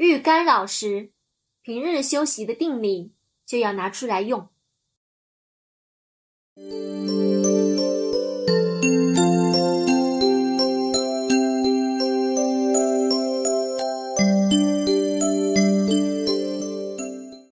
遇干扰时平日休息的定力就要拿出来用。